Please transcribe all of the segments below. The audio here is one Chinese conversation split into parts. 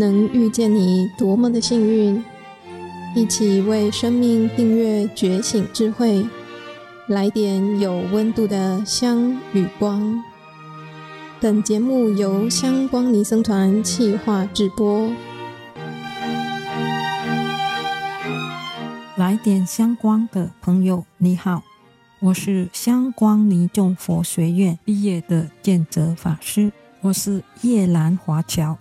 能遇见你多么的幸运！一起为生命订阅觉醒智慧，来点有温度的香与光。本节目由香光尼僧团企划制播。来点香光的朋友，你好，我是香光尼众佛学院毕业的见泽法师，我是叶兰华侨。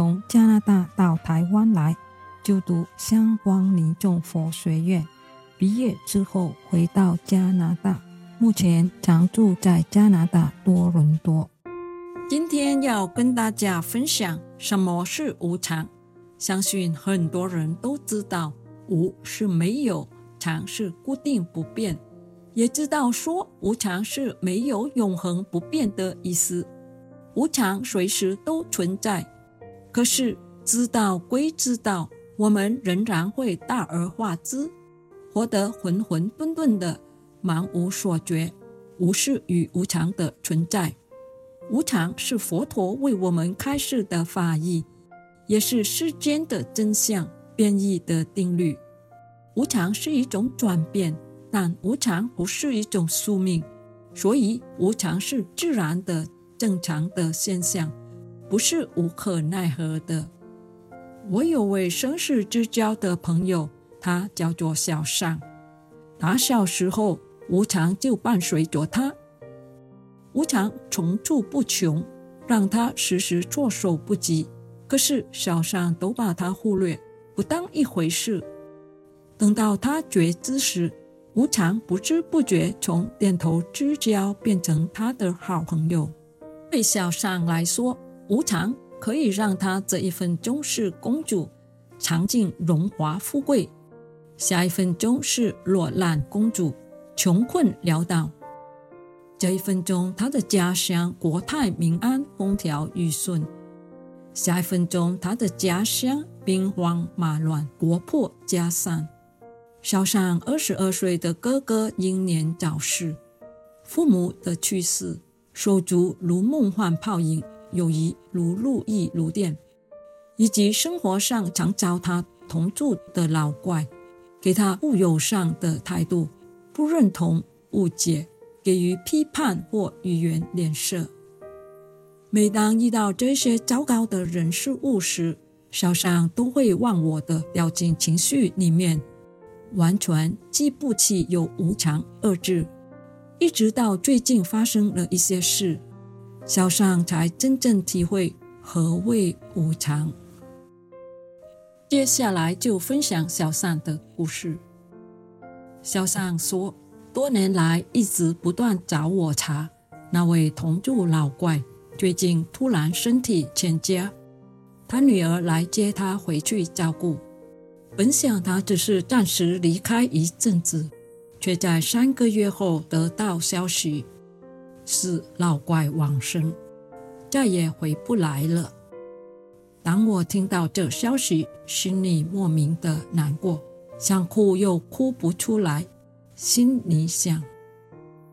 从加拿大到台湾来就读香光尼众佛学院，毕业之后回到加拿大，目前常住在加拿大多伦多。今天要跟大家分享什么是无常。相信很多人都知道，无是没有，常是固定不变，也知道说无常是没有永恒不变的意思。无常随时都存在。可是知道归知道，我们仍然会大而化之，活得浑浑沌沌的，茫无所觉。无视与无常的存在，无常是佛陀为我们开示的法义，也是世间的真相变异的定律。无常是一种转变，但无常不是一种宿命，所以无常是自然的、正常的现象。不是无可奈何的。我有位生死之交的朋友，他叫做小尚。打小时候，无常就伴随着他，无常层出不穷，让他时时措手不及。可是小尚都把他忽略，不当一回事。等到他觉知时，无常不知不觉从点头之交变成他的好朋友。对小尚来说，无常可以让他这一分钟是公主，尝尽荣华富贵；下一分钟是落难公主，穷困潦倒。这一分钟，他的家乡国泰民安，风调雨顺；下一分钟，他的家乡兵荒马乱，国破家散。小尚二十二岁的哥哥英年早逝，父母的去世，手足如梦幻泡影。友谊如路易如电，以及生活上常遭他同住的老怪，给他不友善的态度，不认同、误解，给予批判或语言脸色。每当遇到这些糟糕的人事物时，小尚都会忘我的掉进情绪里面，完全记不起有无常二字。一直到最近发生了一些事。小尚才真正体会何谓无常。接下来就分享小尚的故事。小尚说，多年来一直不断找我茬，那位同住老怪最近突然身体欠佳，他女儿来接他回去照顾。本想他只是暂时离开一阵子，却在三个月后得到消息。是老怪往生，再也回不来了。当我听到这消息，心里莫名的难过，想哭又哭不出来。心里想，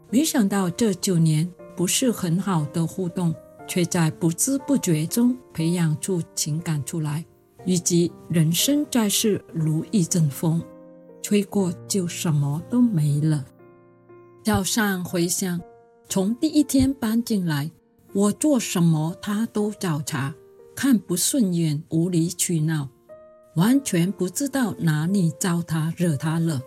没想到这九年不是很好的互动，却在不知不觉中培养出情感出来。以及人生在世如一阵风，吹过就什么都没了。早上回想。从第一天搬进来，我做什么他都找茬，看不顺眼，无理取闹，完全不知道哪里招他惹他了。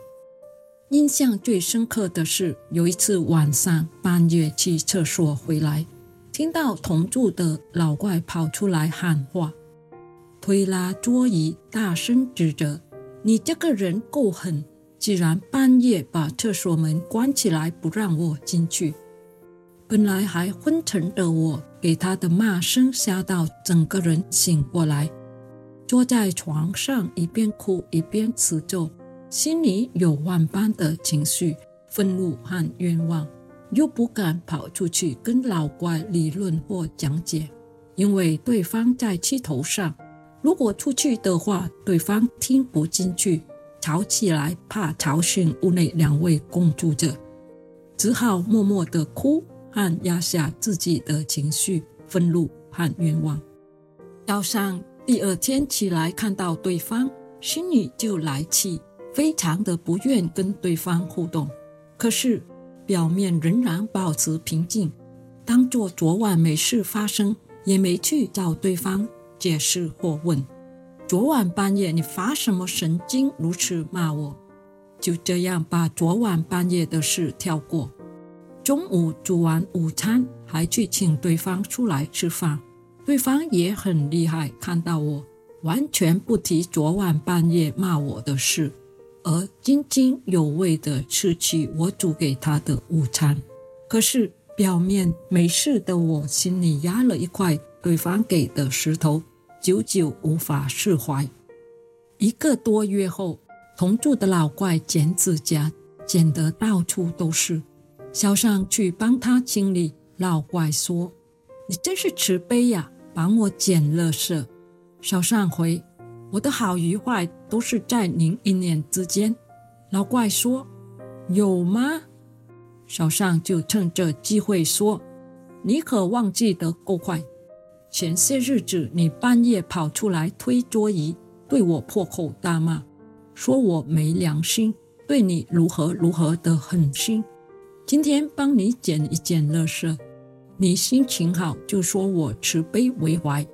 印象最深刻的是有一次晚上半夜去厕所回来，听到同住的老怪跑出来喊话，推拉桌椅，大声指责：“你这个人够狠，竟然半夜把厕所门关起来不让我进去。”本来还昏沉的我，给他的骂声吓到整个人醒过来，坐在床上一边哭一边持咒，心里有万般的情绪，愤怒和冤枉，又不敢跑出去跟老怪理论或讲解，因为对方在气头上，如果出去的话，对方听不进去，吵起来怕吵醒屋内两位共住者，只好默默的哭。和压下自己的情绪、愤怒和冤枉。早上第二天起来看到对方，心里就来气，非常的不愿跟对方互动。可是表面仍然保持平静，当作昨晚没事发生，也没去找对方解释或问。昨晚半夜你发什么神经，如此骂我？就这样把昨晚半夜的事跳过。中午煮完午餐，还去请对方出来吃饭。对方也很厉害，看到我完全不提昨晚半夜骂我的事，而津津有味地吃起我煮给他的午餐。可是表面没事的我，心里压了一块对方给的石头。久久无法释怀。一个多月后，同住的老怪剪指甲，剪得到处都是。小尚去帮他清理，老怪说：“你真是慈悲呀，帮我捡垃圾。”小尚回：“我的好与坏都是在您一念之间。”老怪说：“有吗？”小尚就趁这机会说：“你可忘记得够快。”前些日子，你半夜跑出来推桌椅，对我破口大骂，说我没良心，对你如何如何的狠心。今天帮你捡一捡垃圾，你心情好就说我慈悲为怀。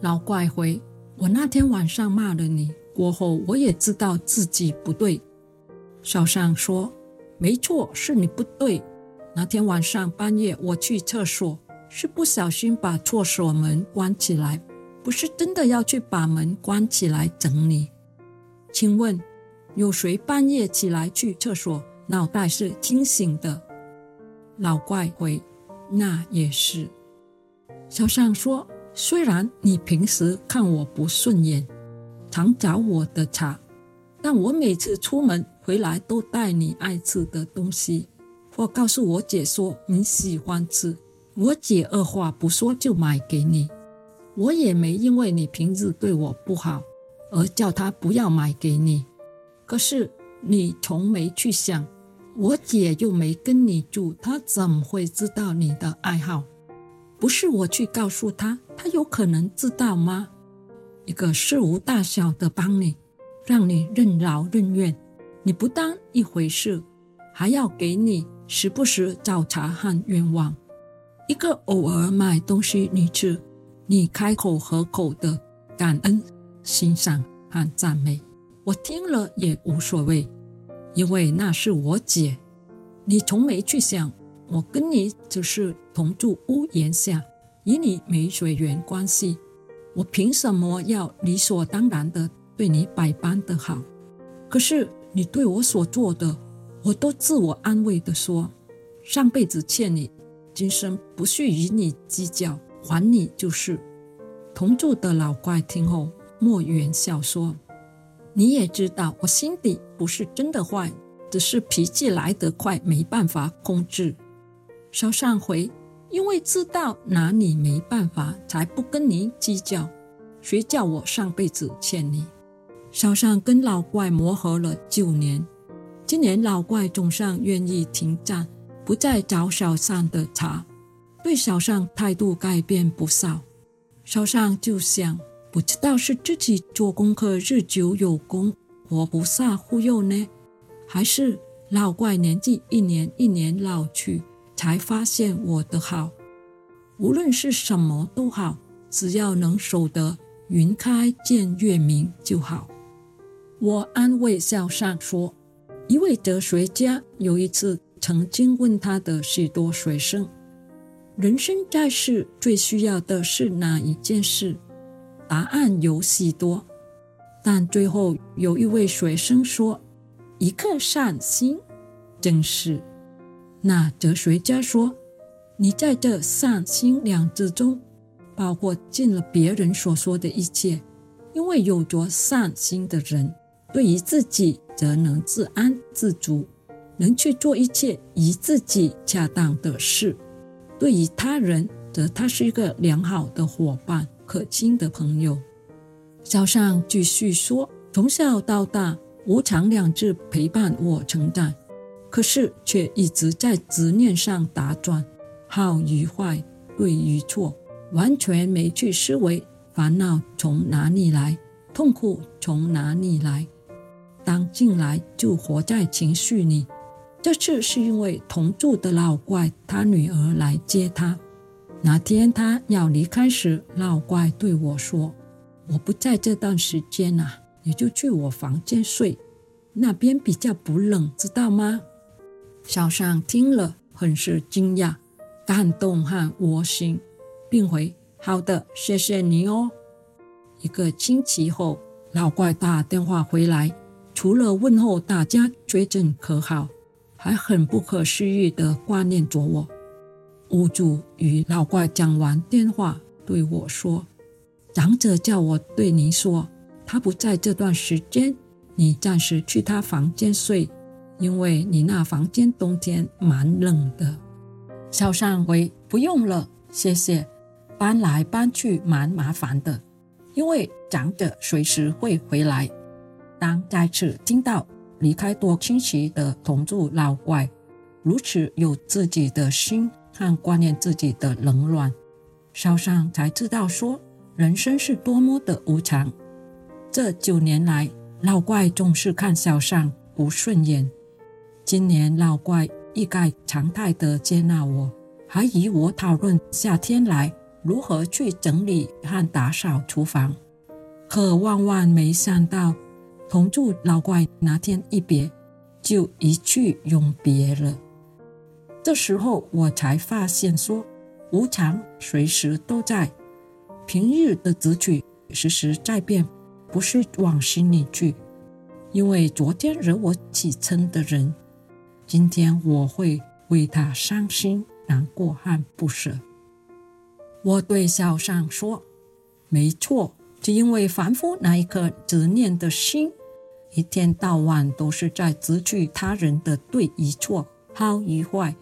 老怪回：我那天晚上骂了你，过后我也知道自己不对。小尚说：没错，是你不对。那天晚上半夜我去厕所。是不小心把厕所门关起来，不是真的要去把门关起来整你。请问，有谁半夜起来去厕所，脑袋是清醒的？老怪回：那也是。小尚说：虽然你平时看我不顺眼，常找我的茬，但我每次出门回来都带你爱吃的东西，或告诉我姐说你喜欢吃。我姐二话不说就买给你，我也没因为你平日对我不好而叫她不要买给你。可是你从没去想，我姐又没跟你住，她怎么会知道你的爱好？不是我去告诉她，她有可能知道吗？一个事无大小的帮你，让你任劳任怨，你不当一回事，还要给你时不时找茬和冤枉。一个偶尔买东西你吃，你开口合口的感恩、欣赏和赞美，我听了也无所谓，因为那是我姐。你从没去想，我跟你只是同住屋檐下，与你没血缘关系，我凭什么要理所当然的对你百般的好？可是你对我所做的，我都自我安慰的说，上辈子欠你。今生不需与你计较，还你就是。同住的老怪听后，莫言笑说：“你也知道，我心底不是真的坏，只是脾气来得快，没办法控制。”小尚回：“因为知道拿你没办法，才不跟你计较。谁叫我上辈子欠你？”小尚跟老怪磨合了九年，今年老怪总算愿意停战。不再找小尚的茬，对小尚态度改变不少。小尚就想，不知道是自己做功课日久有功，活菩萨忽悠呢，还是老怪年纪一年一年老去，才发现我的好。无论是什么都好，只要能守得云开见月明就好。我安慰小尚说，一位哲学家有一次。曾经问他的许多学生：“人生在世最需要的是哪一件事？”答案有许多，但最后有一位学生说：“一个善心。”正是。那哲学家说：“你在这善心两字中，包括尽了别人所说的一切，因为有着善心的人，对于自己则能自安自足。”能去做一切与自己恰当的事，对于他人，则他是一个良好的伙伴，可亲的朋友。小尚继续说：“从小到大，无常两字陪伴我成长，可是却一直在执念上打转，好与坏，对与错，完全没去思维烦恼从哪里来？痛苦从哪里来？当进来就活在情绪里。这次是因为同住的老怪他女儿来接他。那天他要离开时，老怪对我说：“我不在这段时间啊，你就去我房间睡，那边比较不冷，知道吗？”小尚听了，很是惊讶、感动和窝心，并回：“好的，谢谢你哦。”一个星期后，老怪打电话回来，除了问候大家最近可好，还很不可思议地挂念着我。屋主与老怪讲完电话，对我说：“长者叫我对你说，他不在这段时间，你暂时去他房间睡，因为你那房间冬天蛮冷的。”小善回：“不用了，谢谢。搬来搬去蛮麻烦的，因为长者随时会回来。”当再次听到离开多亲戚的同住老怪如此有自己的心。看挂念自己的冷暖，小尚才知道说人生是多么的无常。这九年来，老怪总是看小尚不顺眼。今年老怪一改常态的接纳我，还与我讨论夏天来如何去整理和打扫厨房。可万万没想到，同住老怪那天一别，就一去永别了。这时候我才发现说，无常随时都在，平日的执取时时在变，不是往心里去。因为昨天惹我起嗔的人，今天我会为他伤心、难过和不舍。我对小尚说：“没错，就因为凡夫那一颗执念的心，一天到晚都是在执取他人的对与错、好与坏。”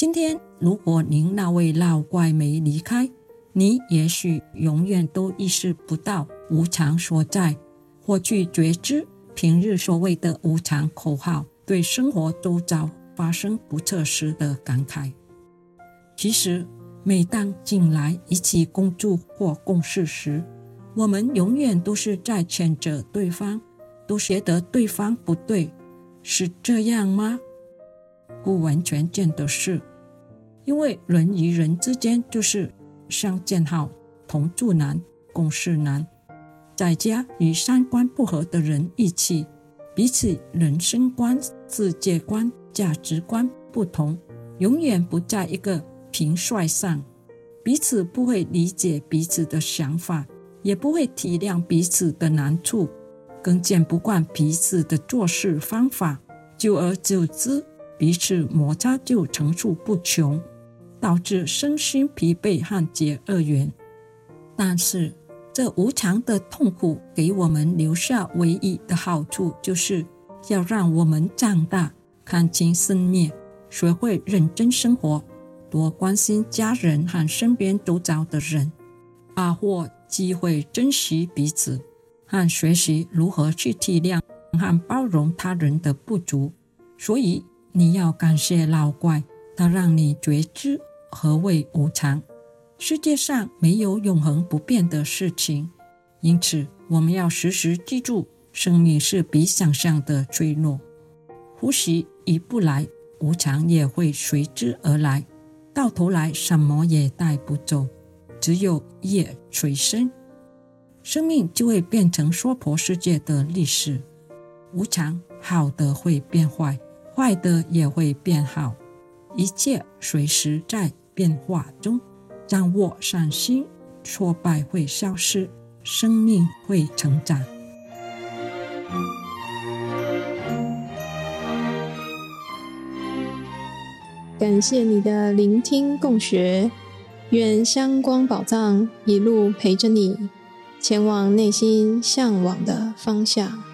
今天，如果您那位老怪没离开，你也许永远都意识不到无常所在，或去觉知平日所谓的无常口号对生活周遭发生不测时的感慨。其实，每当进来一起共住或共事时，我们永远都是在谴责对方，都觉得对方不对，是这样吗？不完全见得是。因为人与人之间就是相见好，同住难，共事难。在家与三观不合的人一起，彼此人生观、世界观、价值观不同，永远不在一个频率上，彼此不会理解彼此的想法，也不会体谅彼此的难处，更见不惯彼此的做事方法，久而久之，彼此摩擦就层出不穷。导致身心疲惫和结恶缘，但是这无常的痛苦给我们留下唯一的好处，就是要让我们长大，看清生灭，学会认真生活，多关心家人和身边周遭的人，把握机会珍惜彼此，和学习如何去体谅和包容他人的不足。所以你要感谢老怪，他让你觉知。何谓无常？世界上没有永恒不变的事情，因此我们要时时记住，生命是比想象的脆弱。呼吸一不来，无常也会随之而来，到头来什么也带不走，只有业随身，生命就会变成娑婆世界的历史。无常，好的会变坏，坏的也会变好，一切随时在。变化中，掌握善心，挫败会消失，生命会成长。感谢你的聆听共学，愿香光宝藏一路陪着你，前往内心向往的方向。